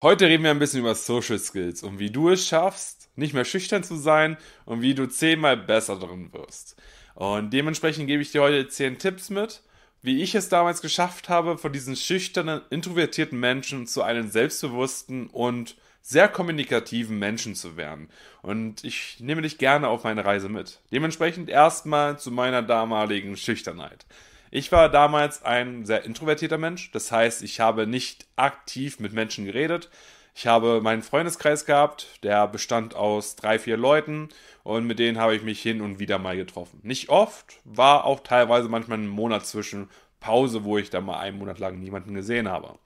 Heute reden wir ein bisschen über Social Skills und wie du es schaffst, nicht mehr schüchtern zu sein und wie du zehnmal besser drin wirst. Und dementsprechend gebe ich dir heute zehn Tipps mit, wie ich es damals geschafft habe, von diesen schüchternen, introvertierten Menschen zu einem selbstbewussten und sehr kommunikativen Menschen zu werden. Und ich nehme dich gerne auf meine Reise mit. Dementsprechend erstmal zu meiner damaligen Schüchternheit. Ich war damals ein sehr introvertierter Mensch. Das heißt, ich habe nicht aktiv mit Menschen geredet. Ich habe meinen Freundeskreis gehabt, der bestand aus drei, vier Leuten und mit denen habe ich mich hin und wieder mal getroffen. Nicht oft, war auch teilweise manchmal ein Monat zwischen Pause, wo ich dann mal einen Monat lang niemanden gesehen habe.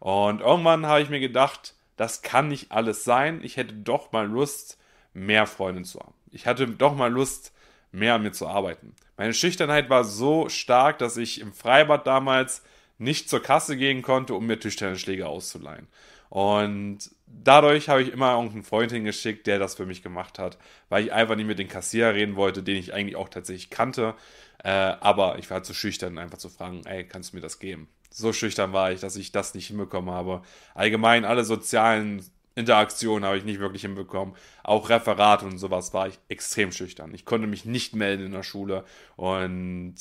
Und irgendwann habe ich mir gedacht, das kann nicht alles sein. Ich hätte doch mal Lust, mehr Freunde zu haben. Ich hatte doch mal Lust, mehr an mir zu arbeiten. Meine Schüchternheit war so stark, dass ich im Freibad damals nicht zur Kasse gehen konnte, um mir Tischtennisschläge auszuleihen. Und dadurch habe ich immer irgendeinen Freund hingeschickt, der das für mich gemacht hat, weil ich einfach nicht mit dem Kassierer reden wollte, den ich eigentlich auch tatsächlich kannte. Äh, aber ich war zu schüchtern, einfach zu fragen, ey, kannst du mir das geben? So schüchtern war ich, dass ich das nicht hinbekommen habe. Allgemein alle sozialen Interaktion habe ich nicht wirklich hinbekommen. Auch Referat und sowas war ich extrem schüchtern. Ich konnte mich nicht melden in der Schule und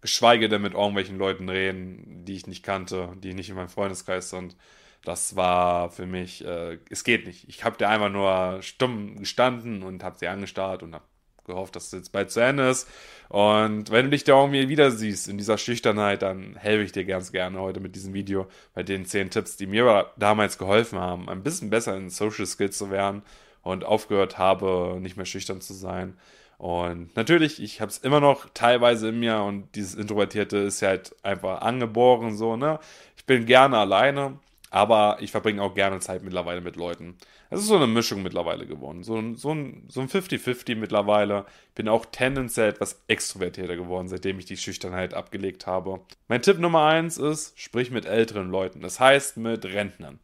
geschweige denn mit irgendwelchen Leuten reden, die ich nicht kannte, die nicht in meinem Freundeskreis sind. Das war für mich, äh, es geht nicht. Ich habe da einfach nur stumm gestanden und habe sie angestarrt und habe gehofft, dass es jetzt bald zu Ende ist. Und wenn du dich da irgendwie wieder siehst in dieser Schüchternheit, dann helfe ich dir ganz gerne heute mit diesem Video bei den 10 Tipps, die mir damals geholfen haben, ein bisschen besser in Social Skills zu werden und aufgehört habe, nicht mehr schüchtern zu sein. Und natürlich, ich habe es immer noch teilweise in mir und dieses Introvertierte ist halt einfach angeboren so, ne? Ich bin gerne alleine, aber ich verbringe auch gerne Zeit mittlerweile mit Leuten. Es ist so eine Mischung mittlerweile geworden. So, ein, so ein, so ein 50-50 mittlerweile. Bin auch tendenziell etwas extrovertierter geworden, seitdem ich die Schüchternheit abgelegt habe. Mein Tipp Nummer eins ist, sprich mit älteren Leuten. Das heißt mit Rentnern.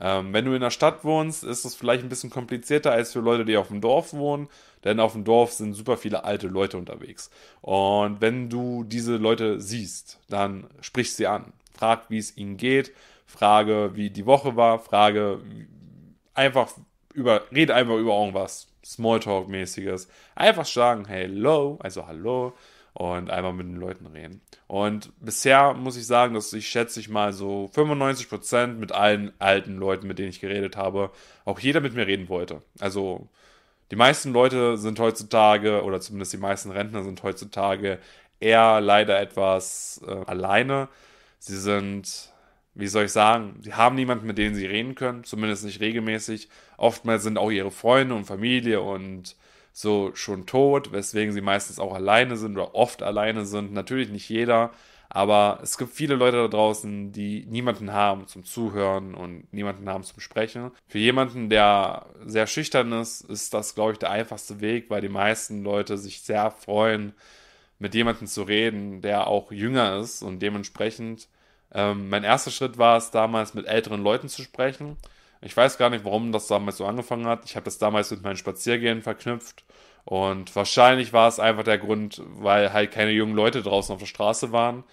Ähm, wenn du in der Stadt wohnst, ist es vielleicht ein bisschen komplizierter als für Leute, die auf dem Dorf wohnen. Denn auf dem Dorf sind super viele alte Leute unterwegs. Und wenn du diese Leute siehst, dann sprich sie an. Frag, wie es ihnen geht frage, wie die Woche war, frage einfach über, rede einfach über irgendwas Smalltalk-mäßiges. Einfach sagen, hello, also hallo und einfach mit den Leuten reden. Und bisher muss ich sagen, dass ich schätze ich mal so 95% mit allen alten Leuten, mit denen ich geredet habe, auch jeder mit mir reden wollte. Also die meisten Leute sind heutzutage, oder zumindest die meisten Rentner sind heutzutage eher leider etwas äh, alleine. Sie sind wie soll ich sagen, sie haben niemanden, mit dem sie reden können, zumindest nicht regelmäßig. Oftmals sind auch ihre Freunde und Familie und so schon tot, weswegen sie meistens auch alleine sind oder oft alleine sind. Natürlich nicht jeder, aber es gibt viele Leute da draußen, die niemanden haben zum Zuhören und niemanden haben zum Sprechen. Für jemanden, der sehr schüchtern ist, ist das, glaube ich, der einfachste Weg, weil die meisten Leute sich sehr freuen, mit jemandem zu reden, der auch jünger ist und dementsprechend ähm, mein erster Schritt war es damals, mit älteren Leuten zu sprechen. Ich weiß gar nicht, warum das damals so angefangen hat. Ich habe das damals mit meinen Spaziergehen verknüpft. Und wahrscheinlich war es einfach der Grund, weil halt keine jungen Leute draußen auf der Straße waren.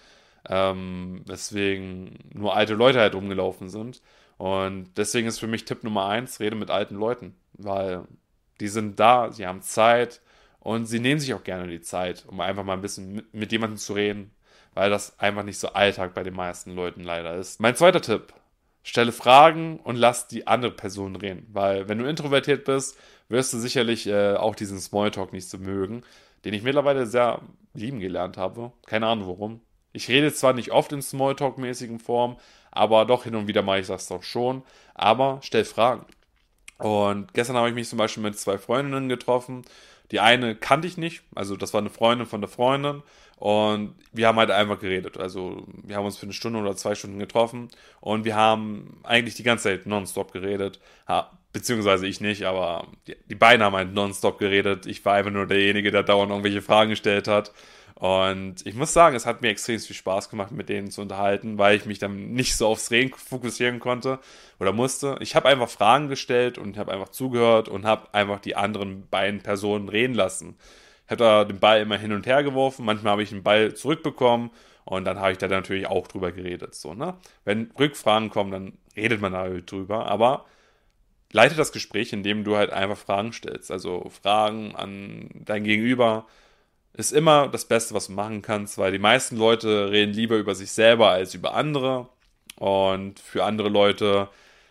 Ähm, weswegen nur alte Leute halt rumgelaufen sind. Und deswegen ist für mich Tipp Nummer eins, rede mit alten Leuten. Weil die sind da, sie haben Zeit und sie nehmen sich auch gerne die Zeit, um einfach mal ein bisschen mit, mit jemandem zu reden, weil das einfach nicht so Alltag bei den meisten Leuten leider ist. Mein zweiter Tipp. Stelle Fragen und lass die andere Person reden. Weil wenn du introvertiert bist, wirst du sicherlich äh, auch diesen Smalltalk nicht so mögen, den ich mittlerweile sehr lieben gelernt habe. Keine Ahnung warum. Ich rede zwar nicht oft in Smalltalk-mäßigen Form, aber doch hin und wieder mache ich das doch schon. Aber stell Fragen. Und gestern habe ich mich zum Beispiel mit zwei Freundinnen getroffen. Die eine kannte ich nicht, also das war eine Freundin von der Freundin. Und wir haben halt einfach geredet. Also wir haben uns für eine Stunde oder zwei Stunden getroffen und wir haben eigentlich die ganze Zeit nonstop geredet. Ha, beziehungsweise ich nicht, aber die, die beiden haben halt nonstop geredet. Ich war einfach nur derjenige, der dauernd irgendwelche Fragen gestellt hat. Und ich muss sagen, es hat mir extrem viel Spaß gemacht, mit denen zu unterhalten, weil ich mich dann nicht so aufs Reden fokussieren konnte oder musste. Ich habe einfach Fragen gestellt und habe einfach zugehört und habe einfach die anderen beiden Personen reden lassen habe da den Ball immer hin und her geworfen. Manchmal habe ich den Ball zurückbekommen und dann habe ich da natürlich auch drüber geredet. So, ne? Wenn Rückfragen kommen, dann redet man halt drüber, aber leite das Gespräch, indem du halt einfach Fragen stellst. Also Fragen an dein Gegenüber ist immer das Beste, was du machen kannst, weil die meisten Leute reden lieber über sich selber als über andere. Und für andere Leute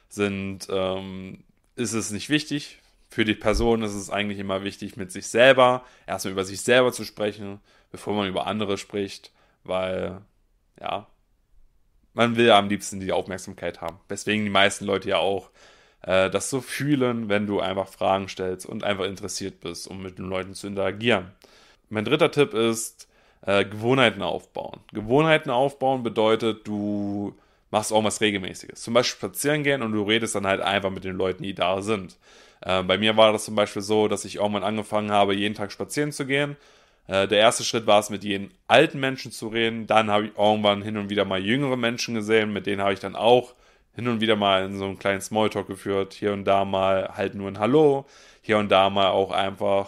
sind, ähm, ist es nicht wichtig. Für die Person ist es eigentlich immer wichtig, mit sich selber, erstmal über sich selber zu sprechen, bevor man über andere spricht, weil, ja, man will am liebsten die Aufmerksamkeit haben. Weswegen die meisten Leute ja auch äh, das so fühlen, wenn du einfach Fragen stellst und einfach interessiert bist, um mit den Leuten zu interagieren. Mein dritter Tipp ist, äh, Gewohnheiten aufbauen. Gewohnheiten aufbauen bedeutet, du machst auch was Regelmäßiges. Zum Beispiel spazieren gehen und du redest dann halt einfach mit den Leuten, die da sind. Äh, bei mir war das zum Beispiel so, dass ich irgendwann angefangen habe, jeden Tag spazieren zu gehen. Äh, der erste Schritt war es, mit jedem alten Menschen zu reden. Dann habe ich irgendwann hin und wieder mal jüngere Menschen gesehen, mit denen habe ich dann auch hin und wieder mal in so einen kleinen Smalltalk geführt. Hier und da mal halt nur ein Hallo. Hier und da mal auch einfach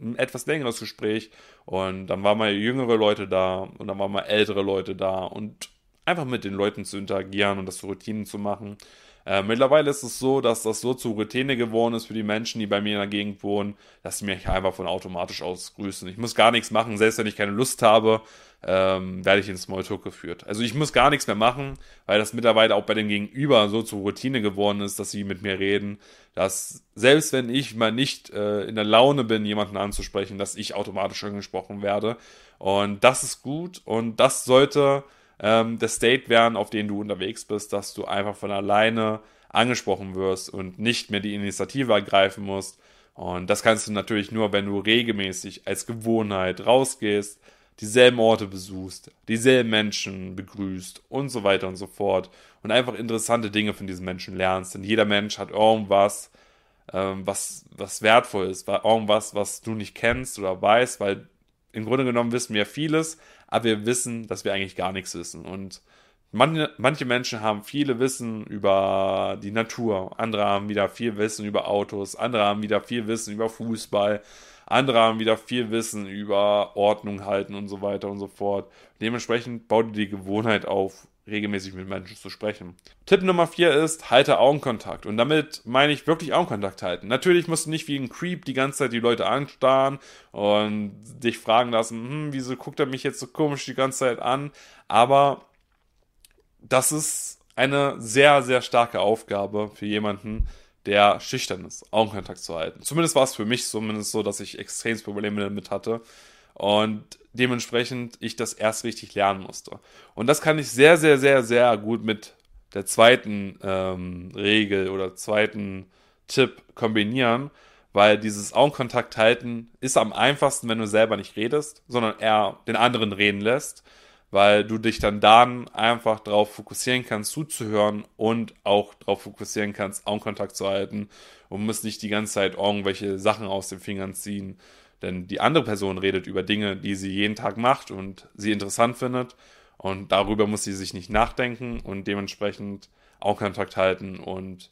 ein etwas längeres Gespräch. Und dann waren mal jüngere Leute da und dann waren mal ältere Leute da und einfach mit den Leuten zu interagieren und das zu Routinen zu machen. Äh, mittlerweile ist es so, dass das so zur Routine geworden ist für die Menschen, die bei mir in der Gegend wohnen, dass sie mich einfach von automatisch aus grüßen. Ich muss gar nichts machen, selbst wenn ich keine Lust habe, ähm, werde ich ins Smalltalk geführt. Also ich muss gar nichts mehr machen, weil das mittlerweile auch bei dem Gegenüber so zur Routine geworden ist, dass sie mit mir reden, dass selbst wenn ich mal nicht äh, in der Laune bin, jemanden anzusprechen, dass ich automatisch angesprochen werde. Und das ist gut und das sollte ähm, der State werden, auf den du unterwegs bist, dass du einfach von alleine angesprochen wirst und nicht mehr die Initiative ergreifen musst. Und das kannst du natürlich nur, wenn du regelmäßig als Gewohnheit rausgehst, dieselben Orte besuchst, dieselben Menschen begrüßt und so weiter und so fort und einfach interessante Dinge von diesen Menschen lernst. Denn jeder Mensch hat irgendwas, ähm, was, was wertvoll ist, irgendwas, was du nicht kennst oder weißt, weil im Grunde genommen wissen wir vieles, aber wir wissen, dass wir eigentlich gar nichts wissen. Und manche, manche Menschen haben viele Wissen über die Natur, andere haben wieder viel Wissen über Autos, andere haben wieder viel Wissen über Fußball, andere haben wieder viel Wissen über Ordnung halten und so weiter und so fort. Dementsprechend baut dir die Gewohnheit auf, regelmäßig mit Menschen zu sprechen. Tipp Nummer 4 ist, halte Augenkontakt. Und damit meine ich wirklich Augenkontakt halten. Natürlich musst du nicht wie ein Creep die ganze Zeit die Leute anstarren und dich fragen lassen, hm, wieso guckt er mich jetzt so komisch die ganze Zeit an? Aber das ist eine sehr, sehr starke Aufgabe für jemanden, der schüchtern ist, Augenkontakt zu halten. Zumindest war es für mich zumindest so, dass ich extrem Probleme damit hatte. Und dementsprechend ich das erst richtig lernen musste. Und das kann ich sehr, sehr, sehr, sehr gut mit der zweiten ähm, Regel oder zweiten Tipp kombinieren, weil dieses Augenkontakt halten ist am einfachsten, wenn du selber nicht redest, sondern eher den anderen reden lässt, weil du dich dann dann einfach darauf fokussieren kannst, zuzuhören und auch darauf fokussieren kannst, Augenkontakt zu halten und musst nicht die ganze Zeit irgendwelche Sachen aus den Fingern ziehen denn die andere Person redet über Dinge, die sie jeden Tag macht und sie interessant findet. Und darüber muss sie sich nicht nachdenken und dementsprechend auch Kontakt halten. Und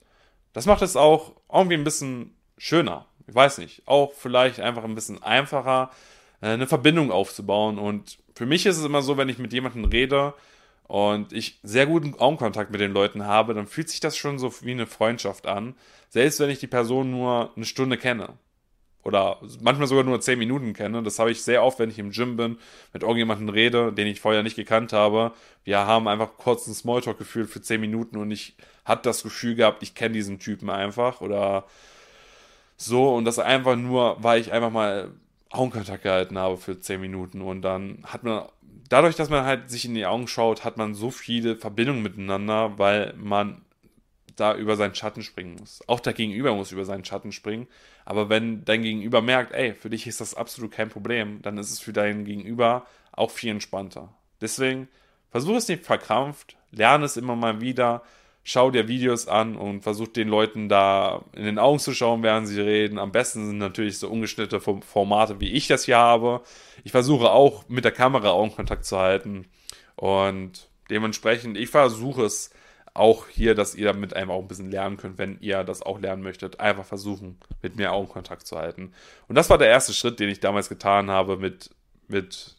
das macht es auch irgendwie ein bisschen schöner. Ich weiß nicht. Auch vielleicht einfach ein bisschen einfacher, äh, eine Verbindung aufzubauen. Und für mich ist es immer so, wenn ich mit jemandem rede und ich sehr guten Augenkontakt mit den Leuten habe, dann fühlt sich das schon so wie eine Freundschaft an. Selbst wenn ich die Person nur eine Stunde kenne oder manchmal sogar nur 10 Minuten kenne. Das habe ich sehr oft, wenn ich im Gym bin, mit irgendjemandem rede, den ich vorher nicht gekannt habe. Wir haben einfach kurz einen Smalltalk gefühlt für 10 Minuten und ich hatte das Gefühl gehabt, ich kenne diesen Typen einfach oder so und das einfach nur, weil ich einfach mal Augenkontakt gehalten habe für 10 Minuten und dann hat man dadurch, dass man halt sich in die Augen schaut, hat man so viele Verbindungen miteinander, weil man da über seinen Schatten springen muss. Auch der Gegenüber muss über seinen Schatten springen. Aber wenn dein Gegenüber merkt, ey, für dich ist das absolut kein Problem, dann ist es für dein Gegenüber auch viel entspannter. Deswegen versuch es nicht verkrampft, lerne es immer mal wieder, schau dir Videos an und versuch den Leuten da in den Augen zu schauen, während sie reden. Am besten sind natürlich so ungeschnittene Formate, wie ich das hier habe. Ich versuche auch mit der Kamera Augenkontakt zu halten und dementsprechend, ich versuche es auch hier, dass ihr damit einfach auch ein bisschen lernen könnt, wenn ihr das auch lernen möchtet. Einfach versuchen, mit mir Augenkontakt zu halten. Und das war der erste Schritt, den ich damals getan habe mit, mit,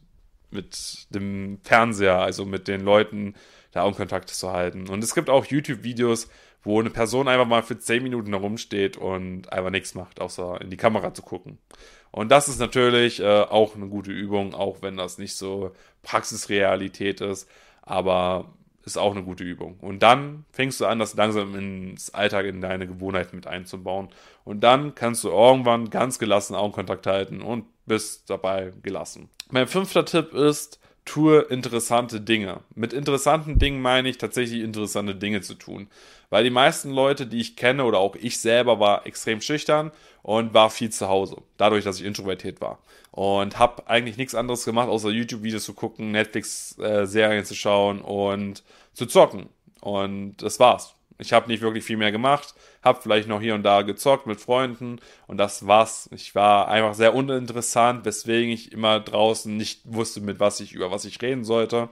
mit dem Fernseher, also mit den Leuten, da Augenkontakt zu halten. Und es gibt auch YouTube-Videos, wo eine Person einfach mal für 10 Minuten da rumsteht und einfach nichts macht, außer in die Kamera zu gucken. Und das ist natürlich äh, auch eine gute Übung, auch wenn das nicht so Praxisrealität ist, aber ist auch eine gute Übung. Und dann fängst du an, das langsam ins Alltag, in deine Gewohnheiten mit einzubauen. Und dann kannst du irgendwann ganz gelassen Augenkontakt halten und bist dabei gelassen. Mein fünfter Tipp ist, tue interessante Dinge. Mit interessanten Dingen meine ich tatsächlich interessante Dinge zu tun. Weil die meisten Leute, die ich kenne oder auch ich selber war extrem schüchtern und war viel zu Hause. Dadurch, dass ich introvertiert war. Und habe eigentlich nichts anderes gemacht, außer YouTube-Videos zu gucken, Netflix-Serien äh, zu schauen und zu zocken. Und das war's. Ich habe nicht wirklich viel mehr gemacht, habe vielleicht noch hier und da gezockt mit Freunden und das war's. Ich war einfach sehr uninteressant, weswegen ich immer draußen nicht wusste, mit was ich über was ich reden sollte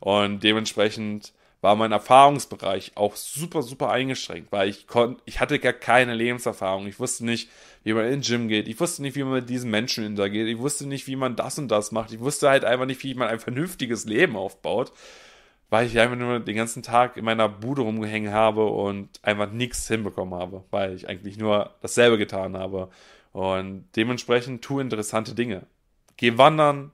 und dementsprechend war mein Erfahrungsbereich auch super super eingeschränkt, weil ich konnte, ich hatte gar keine Lebenserfahrung. Ich wusste nicht, wie man in den Gym geht. Ich wusste nicht, wie man mit diesen Menschen interagiert. Ich wusste nicht, wie man das und das macht. Ich wusste halt einfach nicht, wie man ein vernünftiges Leben aufbaut weil ich einfach nur den ganzen Tag in meiner Bude rumgehängt habe und einfach nichts hinbekommen habe, weil ich eigentlich nur dasselbe getan habe. Und dementsprechend tu interessante Dinge. Geh wandern,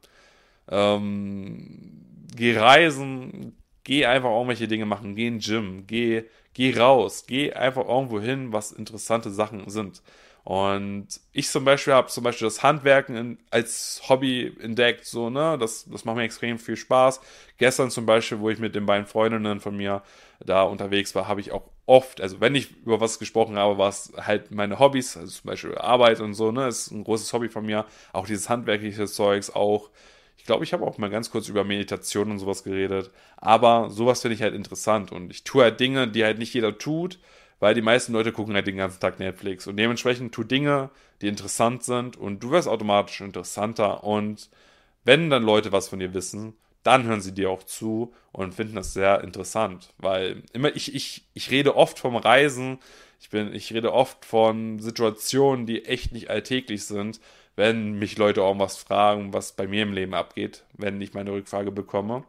ähm, geh reisen, geh einfach irgendwelche Dinge machen, geh in den Gym, geh, geh raus, geh einfach irgendwo hin, was interessante Sachen sind. Und ich zum Beispiel habe zum Beispiel das Handwerken in, als Hobby entdeckt, so, ne, das, das macht mir extrem viel Spaß. Gestern zum Beispiel, wo ich mit den beiden Freundinnen von mir da unterwegs war, habe ich auch oft, also wenn ich über was gesprochen habe, war es halt meine Hobbys, also zum Beispiel Arbeit und so, ne, ist ein großes Hobby von mir. Auch dieses handwerkliche Zeugs, auch, ich glaube, ich habe auch mal ganz kurz über Meditation und sowas geredet. Aber sowas finde ich halt interessant und ich tue halt Dinge, die halt nicht jeder tut weil die meisten Leute gucken halt den ganzen Tag Netflix und dementsprechend tu Dinge, die interessant sind und du wirst automatisch interessanter und wenn dann Leute was von dir wissen, dann hören sie dir auch zu und finden das sehr interessant, weil immer ich ich ich rede oft vom Reisen, ich bin ich rede oft von Situationen, die echt nicht alltäglich sind, wenn mich Leute auch was fragen, was bei mir im Leben abgeht, wenn ich meine Rückfrage bekomme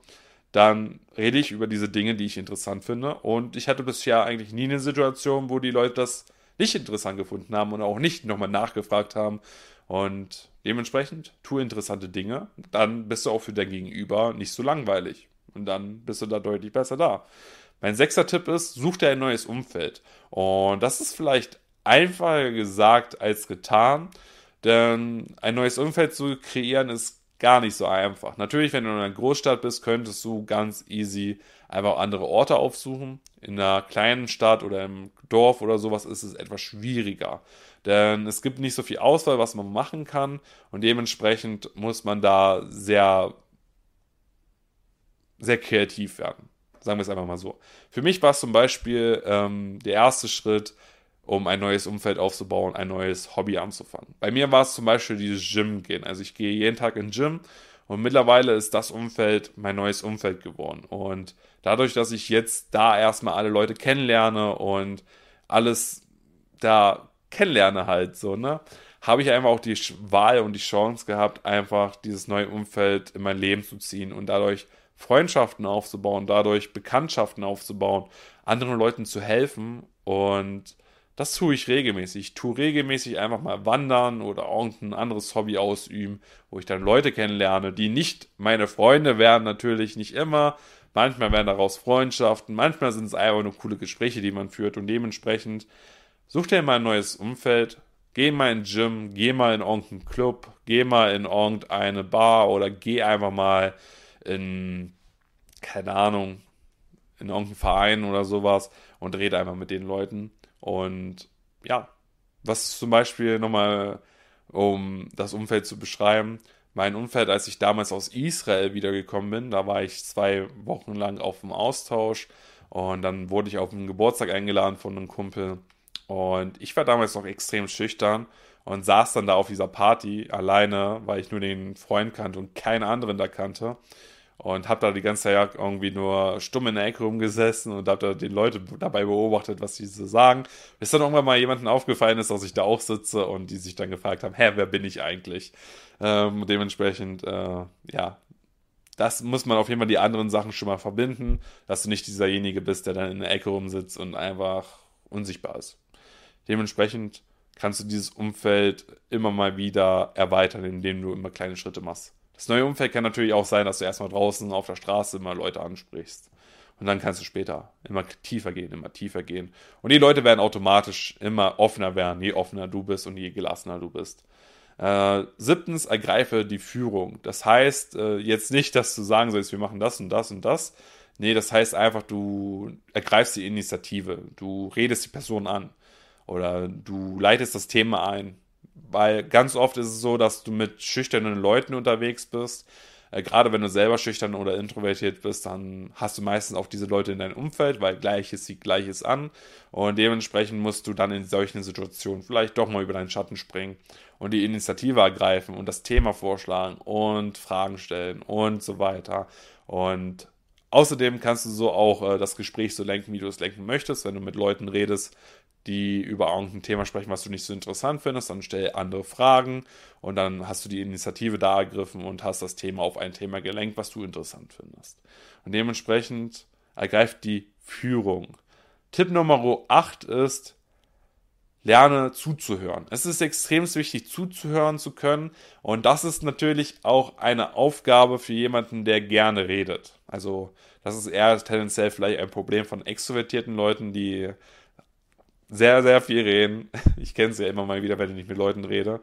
dann rede ich über diese Dinge, die ich interessant finde. Und ich hatte bisher eigentlich nie eine Situation, wo die Leute das nicht interessant gefunden haben und auch nicht nochmal nachgefragt haben. Und dementsprechend tue interessante Dinge. Dann bist du auch für dein Gegenüber nicht so langweilig. Und dann bist du da deutlich besser da. Mein sechster Tipp ist, such dir ein neues Umfeld. Und das ist vielleicht einfacher gesagt als getan. Denn ein neues Umfeld zu kreieren ist gar nicht so einfach. Natürlich, wenn du in einer Großstadt bist, könntest du ganz easy einfach andere Orte aufsuchen. In einer kleinen Stadt oder im Dorf oder sowas ist es etwas schwieriger. Denn es gibt nicht so viel Auswahl, was man machen kann. Und dementsprechend muss man da sehr, sehr kreativ werden. Sagen wir es einfach mal so. Für mich war es zum Beispiel ähm, der erste Schritt, um ein neues Umfeld aufzubauen, ein neues Hobby anzufangen. Bei mir war es zum Beispiel dieses Gym gehen. Also ich gehe jeden Tag in Gym und mittlerweile ist das Umfeld mein neues Umfeld geworden. Und dadurch, dass ich jetzt da erstmal alle Leute kennenlerne und alles da kennenlerne halt so, ne, habe ich einfach auch die Wahl und die Chance gehabt, einfach dieses neue Umfeld in mein Leben zu ziehen und dadurch Freundschaften aufzubauen, dadurch Bekanntschaften aufzubauen, anderen Leuten zu helfen und das tue ich regelmäßig. Ich tue regelmäßig einfach mal wandern oder irgendein anderes Hobby ausüben, wo ich dann Leute kennenlerne, die nicht meine Freunde werden, natürlich nicht immer. Manchmal werden daraus Freundschaften, manchmal sind es einfach nur coole Gespräche, die man führt und dementsprechend such dir mal ein neues Umfeld, geh mal in Gym, geh mal in irgendeinen Club, geh mal in irgendeine Bar oder geh einfach mal in, keine Ahnung, in irgendeinen Verein oder sowas und rede einfach mit den Leuten. Und ja, was zum Beispiel nochmal, um das Umfeld zu beschreiben, mein Umfeld, als ich damals aus Israel wiedergekommen bin, da war ich zwei Wochen lang auf dem Austausch. Und dann wurde ich auf einen Geburtstag eingeladen von einem Kumpel. Und ich war damals noch extrem schüchtern und saß dann da auf dieser Party alleine, weil ich nur den Freund kannte und keinen anderen da kannte und habe da die ganze Zeit irgendwie nur stumm in der Ecke rumgesessen und habe da die Leute dabei beobachtet, was sie so sagen. Bis dann irgendwann mal jemandem aufgefallen ist, dass ich da auch sitze und die sich dann gefragt haben, hä, wer bin ich eigentlich? Ähm, dementsprechend, äh, ja, das muss man auf jeden Fall die anderen Sachen schon mal verbinden, dass du nicht dieserjenige bist, der dann in der Ecke rumsitzt und einfach unsichtbar ist. Dementsprechend kannst du dieses Umfeld immer mal wieder erweitern, indem du immer kleine Schritte machst. Das neue Umfeld kann natürlich auch sein, dass du erstmal draußen auf der Straße immer Leute ansprichst. Und dann kannst du später immer tiefer gehen, immer tiefer gehen. Und die Leute werden automatisch immer offener werden, je offener du bist und je gelassener du bist. Äh, siebtens, ergreife die Führung. Das heißt äh, jetzt nicht, dass du sagen sollst, wir machen das und das und das. Nee, das heißt einfach, du ergreifst die Initiative. Du redest die Person an. Oder du leitest das Thema ein. Weil ganz oft ist es so, dass du mit schüchternen Leuten unterwegs bist äh, gerade wenn du selber schüchtern oder introvertiert bist, dann hast du meistens auch diese Leute in deinem Umfeld, weil Gleiches sieht Gleiches an. Und dementsprechend musst du dann in solchen Situationen vielleicht doch mal über deinen Schatten springen und die Initiative ergreifen und das Thema vorschlagen und Fragen stellen und so weiter. Und außerdem kannst du so auch äh, das Gespräch so lenken, wie du es lenken möchtest. Wenn du mit Leuten redest, die über irgendein Thema sprechen, was du nicht so interessant findest, dann stell andere Fragen und dann hast du die Initiative da ergriffen und hast das Thema auf ein Thema gelenkt, was du interessant findest. Und dementsprechend ergreift die Führung. Tipp Nummer 8 ist, lerne zuzuhören. Es ist extrem wichtig, zuzuhören zu können. Und das ist natürlich auch eine Aufgabe für jemanden, der gerne redet. Also, das ist eher tendenziell vielleicht ein Problem von extrovertierten Leuten, die sehr, sehr viel reden. Ich kenne es ja immer mal wieder, wenn ich mit Leuten rede.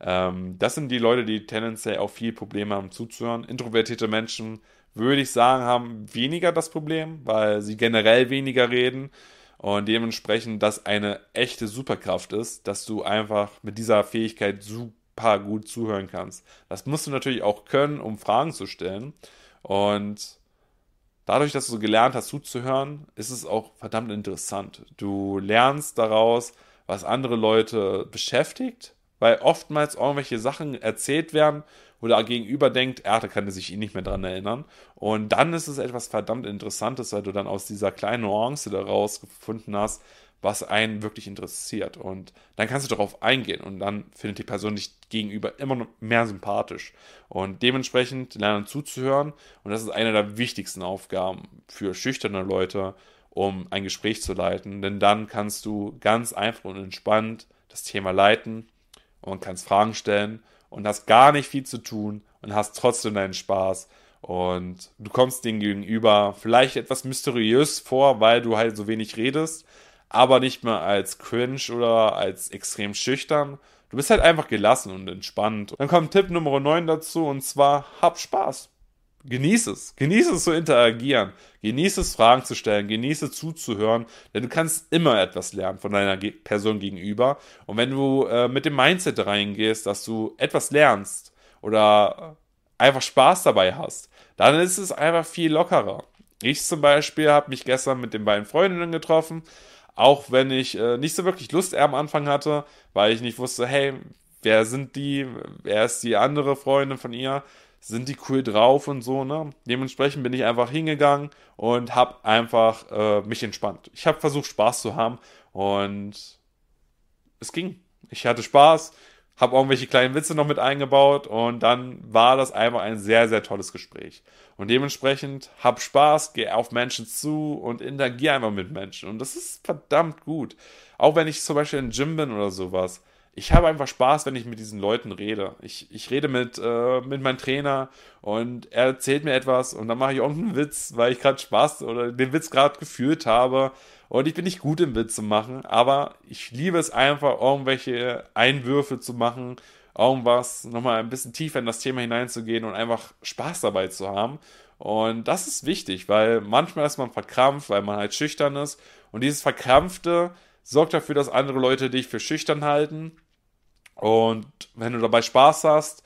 Ähm, das sind die Leute, die tendenziell auch viel Probleme haben zuzuhören. Introvertierte Menschen, würde ich sagen, haben weniger das Problem, weil sie generell weniger reden und dementsprechend das eine echte Superkraft ist, dass du einfach mit dieser Fähigkeit super gut zuhören kannst. Das musst du natürlich auch können, um Fragen zu stellen. Und dadurch, dass du so gelernt hast zuzuhören, ist es auch verdammt interessant. Du lernst daraus, was andere Leute beschäftigt, weil oftmals irgendwelche Sachen erzählt werden, wo der Gegenüber denkt, er kann sich eh nicht mehr dran erinnern. Und dann ist es etwas verdammt Interessantes, weil du dann aus dieser kleinen Nuance daraus gefunden hast, was einen wirklich interessiert. Und dann kannst du darauf eingehen und dann findet die Person dich gegenüber immer mehr sympathisch. Und dementsprechend lernen zuzuhören. Und das ist eine der wichtigsten Aufgaben für schüchterne Leute, um ein Gespräch zu leiten. Denn dann kannst du ganz einfach und entspannt das Thema leiten und kannst Fragen stellen und hast gar nicht viel zu tun und hast trotzdem deinen Spaß. Und du kommst dem gegenüber vielleicht etwas mysteriös vor, weil du halt so wenig redest, aber nicht mehr als cringe oder als extrem schüchtern. Du bist halt einfach gelassen und entspannt. Dann kommt Tipp Nummer 9 dazu und zwar hab Spaß. Genieß es. Genieß es zu interagieren. Genieß es, Fragen zu stellen. Genieß es zuzuhören. Denn du kannst immer etwas lernen von deiner Person gegenüber. Und wenn du äh, mit dem Mindset reingehst, dass du etwas lernst oder einfach Spaß dabei hast, dann ist es einfach viel lockerer. Ich zum Beispiel habe mich gestern mit den beiden Freundinnen getroffen auch wenn ich äh, nicht so wirklich Lust am Anfang hatte, weil ich nicht wusste, hey, wer sind die, wer ist die andere Freundin von ihr, sind die cool drauf und so, ne? Dementsprechend bin ich einfach hingegangen und habe einfach äh, mich entspannt. Ich habe versucht, Spaß zu haben und es ging. Ich hatte Spaß, habe irgendwelche kleinen Witze noch mit eingebaut und dann war das einfach ein sehr, sehr tolles Gespräch. Und dementsprechend hab Spaß, geh auf Menschen zu und interagier einfach mit Menschen. Und das ist verdammt gut. Auch wenn ich zum Beispiel im Gym bin oder sowas. Ich habe einfach Spaß, wenn ich mit diesen Leuten rede. Ich, ich rede mit, äh, mit meinem Trainer und er erzählt mir etwas und dann mache ich irgendeinen Witz, weil ich gerade Spaß oder den Witz gerade gefühlt habe. Und ich bin nicht gut im Witze machen, aber ich liebe es einfach, irgendwelche Einwürfe zu machen, irgendwas nochmal ein bisschen tiefer in das Thema hineinzugehen und einfach Spaß dabei zu haben. Und das ist wichtig, weil manchmal ist man verkrampft, weil man halt schüchtern ist. Und dieses Verkrampfte sorgt dafür, dass andere Leute dich für schüchtern halten. Und wenn du dabei Spaß hast,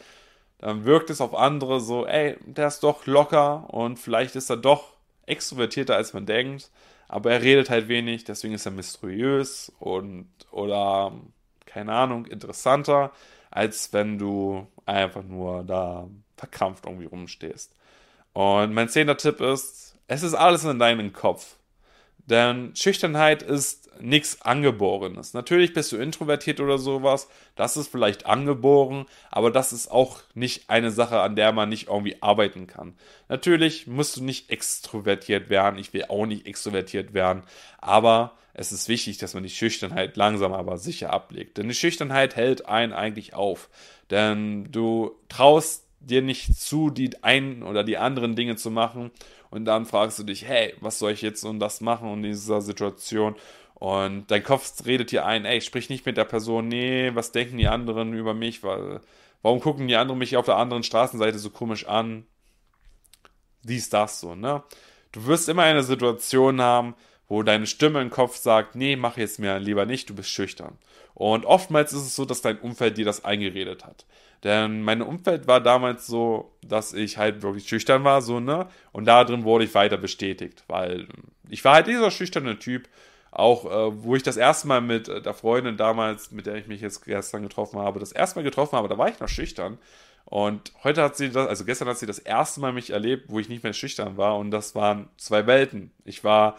dann wirkt es auf andere so, ey, der ist doch locker und vielleicht ist er doch extrovertierter, als man denkt. Aber er redet halt wenig, deswegen ist er mysteriös und oder keine Ahnung, interessanter als wenn du einfach nur da verkrampft irgendwie rumstehst. Und mein zehnter Tipp ist, es ist alles in deinem Kopf. Denn Schüchternheit ist nichts Angeborenes. Natürlich bist du introvertiert oder sowas, das ist vielleicht angeboren, aber das ist auch nicht eine Sache, an der man nicht irgendwie arbeiten kann. Natürlich musst du nicht extrovertiert werden, ich will auch nicht extrovertiert werden, aber es ist wichtig, dass man die Schüchternheit langsam aber sicher ablegt. Denn die Schüchternheit hält einen eigentlich auf. Denn du traust dir nicht zu, die einen oder die anderen Dinge zu machen. Und dann fragst du dich, hey, was soll ich jetzt und das machen in dieser Situation? Und dein Kopf redet dir ein, ey, sprich nicht mit der Person, nee, was denken die anderen über mich? Weil, warum gucken die anderen mich auf der anderen Straßenseite so komisch an? Dies, das so, ne? Du wirst immer eine Situation haben, wo deine Stimme im Kopf sagt, nee, mach jetzt mir lieber nicht, du bist schüchtern. Und oftmals ist es so, dass dein Umfeld dir das eingeredet hat. Denn mein Umfeld war damals so, dass ich halt wirklich schüchtern war, so, ne? Und da drin wurde ich weiter bestätigt, weil ich war halt dieser schüchterne Typ, auch äh, wo ich das erste Mal mit äh, der Freundin damals, mit der ich mich jetzt gestern getroffen habe, das erste Mal getroffen habe, da war ich noch schüchtern. Und heute hat sie das, also gestern hat sie das erste Mal mich erlebt, wo ich nicht mehr schüchtern war. Und das waren zwei Welten. Ich war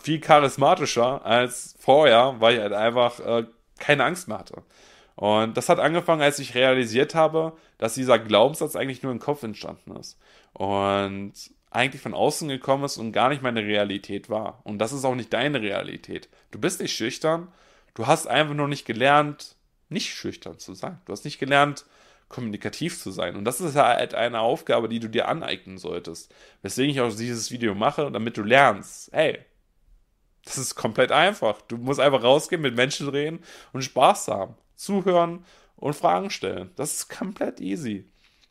viel charismatischer als vorher, weil ich halt einfach äh, keine Angst mehr hatte. Und das hat angefangen, als ich realisiert habe, dass dieser Glaubenssatz eigentlich nur im Kopf entstanden ist. Und eigentlich von außen gekommen ist und gar nicht meine Realität war. Und das ist auch nicht deine Realität. Du bist nicht schüchtern, du hast einfach nur nicht gelernt, nicht schüchtern zu sein. Du hast nicht gelernt, kommunikativ zu sein. Und das ist halt eine Aufgabe, die du dir aneignen solltest. Weswegen ich auch dieses Video mache, damit du lernst, hey, das ist komplett einfach. Du musst einfach rausgehen, mit Menschen reden und Spaß haben. Zuhören und Fragen stellen. Das ist komplett easy.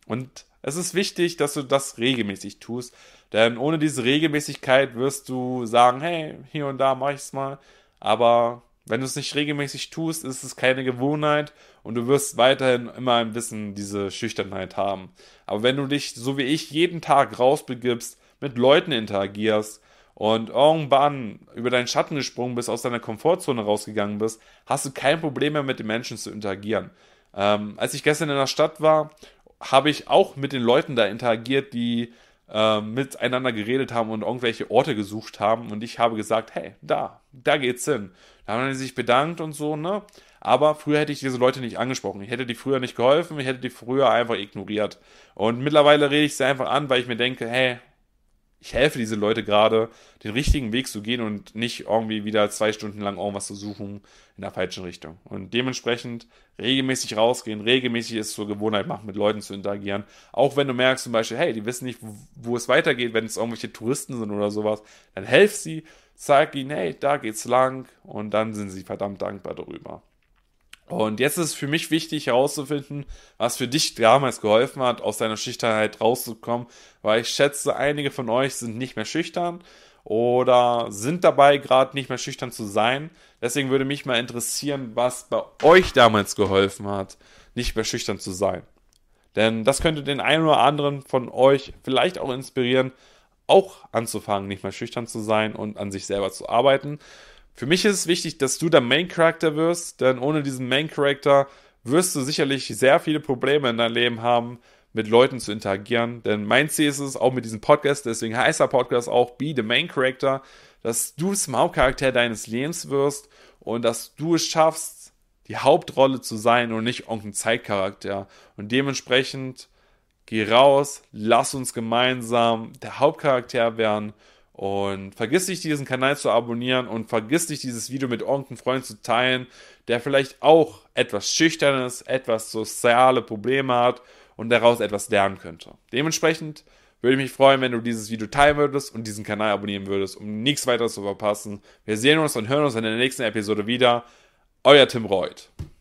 Und es ist wichtig, dass du das regelmäßig tust, denn ohne diese Regelmäßigkeit wirst du sagen, hey, hier und da mache ich es mal, aber wenn du es nicht regelmäßig tust, ist es keine Gewohnheit und du wirst weiterhin immer ein bisschen diese Schüchternheit haben. Aber wenn du dich, so wie ich, jeden Tag rausbegibst, mit Leuten interagierst, und irgendwann über deinen Schatten gesprungen bist, aus deiner Komfortzone rausgegangen bist, hast du kein Problem mehr mit den Menschen zu interagieren. Ähm, als ich gestern in der Stadt war, habe ich auch mit den Leuten da interagiert, die äh, miteinander geredet haben und irgendwelche Orte gesucht haben. Und ich habe gesagt, hey, da, da geht's hin. Da haben die sich bedankt und so, ne? Aber früher hätte ich diese Leute nicht angesprochen. Ich hätte die früher nicht geholfen, ich hätte die früher einfach ignoriert. Und mittlerweile rede ich sie einfach an, weil ich mir denke, hey, ich helfe diese Leute gerade, den richtigen Weg zu gehen und nicht irgendwie wieder zwei Stunden lang irgendwas zu suchen in der falschen Richtung. Und dementsprechend regelmäßig rausgehen, regelmäßig es zur Gewohnheit machen, mit Leuten zu interagieren. Auch wenn du merkst zum Beispiel, hey, die wissen nicht, wo, wo es weitergeht, wenn es irgendwelche Touristen sind oder sowas, dann helf sie, sag ihnen, hey, da geht's lang und dann sind sie verdammt dankbar darüber. Und jetzt ist es für mich wichtig herauszufinden, was für dich damals geholfen hat, aus deiner Schüchternheit rauszukommen, weil ich schätze, einige von euch sind nicht mehr schüchtern oder sind dabei, gerade nicht mehr schüchtern zu sein. Deswegen würde mich mal interessieren, was bei euch damals geholfen hat, nicht mehr schüchtern zu sein. Denn das könnte den einen oder anderen von euch vielleicht auch inspirieren, auch anzufangen, nicht mehr schüchtern zu sein und an sich selber zu arbeiten. Für mich ist es wichtig, dass du der Main Character wirst, denn ohne diesen Main Character wirst du sicherlich sehr viele Probleme in deinem Leben haben, mit Leuten zu interagieren. Denn mein Ziel ist es, auch mit diesem Podcast, deswegen heißt der Podcast auch Be the Main Character, dass du das Hauptcharakter deines Lebens wirst und dass du es schaffst, die Hauptrolle zu sein und nicht irgendein Zeitcharakter. Und dementsprechend geh raus, lass uns gemeinsam der Hauptcharakter werden und vergiss nicht, diesen Kanal zu abonnieren und vergiss nicht, dieses Video mit irgendeinem Freund zu teilen, der vielleicht auch etwas Schüchternes, etwas soziale Probleme hat und daraus etwas lernen könnte. Dementsprechend würde ich mich freuen, wenn du dieses Video teilen würdest und diesen Kanal abonnieren würdest, um nichts weiteres zu verpassen. Wir sehen uns und hören uns in der nächsten Episode wieder. Euer Tim Reuth.